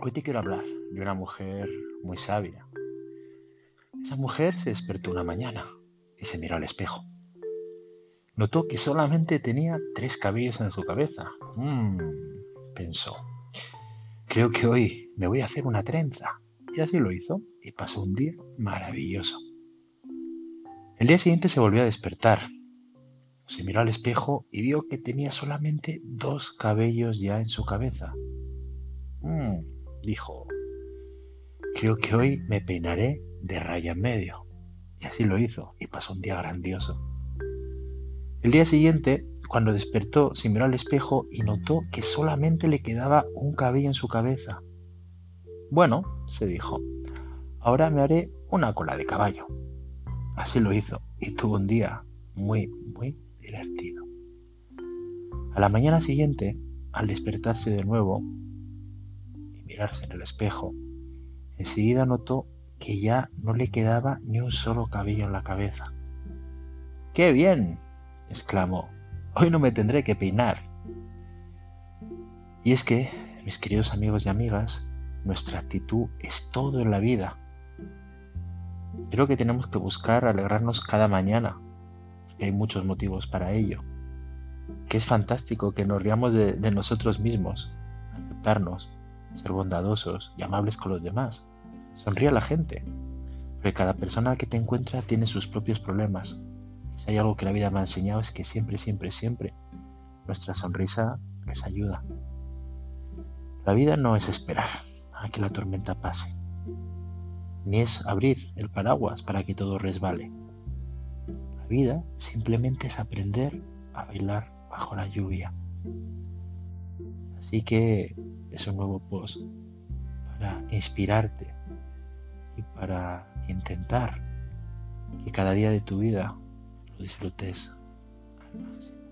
Hoy te quiero hablar de una mujer muy sabia. Esa mujer se despertó una mañana y se miró al espejo. Notó que solamente tenía tres cabellos en su cabeza. Mmm, pensó. Creo que hoy me voy a hacer una trenza. Y así lo hizo y pasó un día maravilloso. El día siguiente se volvió a despertar. Se miró al espejo y vio que tenía solamente dos cabellos ya en su cabeza. Mmm, dijo, creo que hoy me peinaré de raya en medio. Y así lo hizo y pasó un día grandioso. El día siguiente, cuando despertó, se miró al espejo y notó que solamente le quedaba un cabello en su cabeza. Bueno, se dijo, ahora me haré una cola de caballo. Así lo hizo y tuvo un día muy, muy divertido. A la mañana siguiente, al despertarse de nuevo mirarse en el espejo, enseguida notó que ya no le quedaba ni un solo cabello en la cabeza. ¡Qué bien! exclamó. Hoy no me tendré que peinar. Y es que, mis queridos amigos y amigas, nuestra actitud es todo en la vida. Creo que tenemos que buscar alegrarnos cada mañana, que hay muchos motivos para ello. Que es fantástico que nos riamos de, de nosotros mismos, aceptarnos, ser bondadosos y amables con los demás. Sonríe a la gente, porque cada persona que te encuentra tiene sus propios problemas. Si hay algo que la vida me ha enseñado es que siempre, siempre, siempre nuestra sonrisa les ayuda. La vida no es esperar a que la tormenta pase, ni es abrir el paraguas para que todo resbale. La vida simplemente es aprender a bailar bajo la lluvia. Así que es un nuevo post para inspirarte y para intentar que cada día de tu vida lo disfrutes al máximo.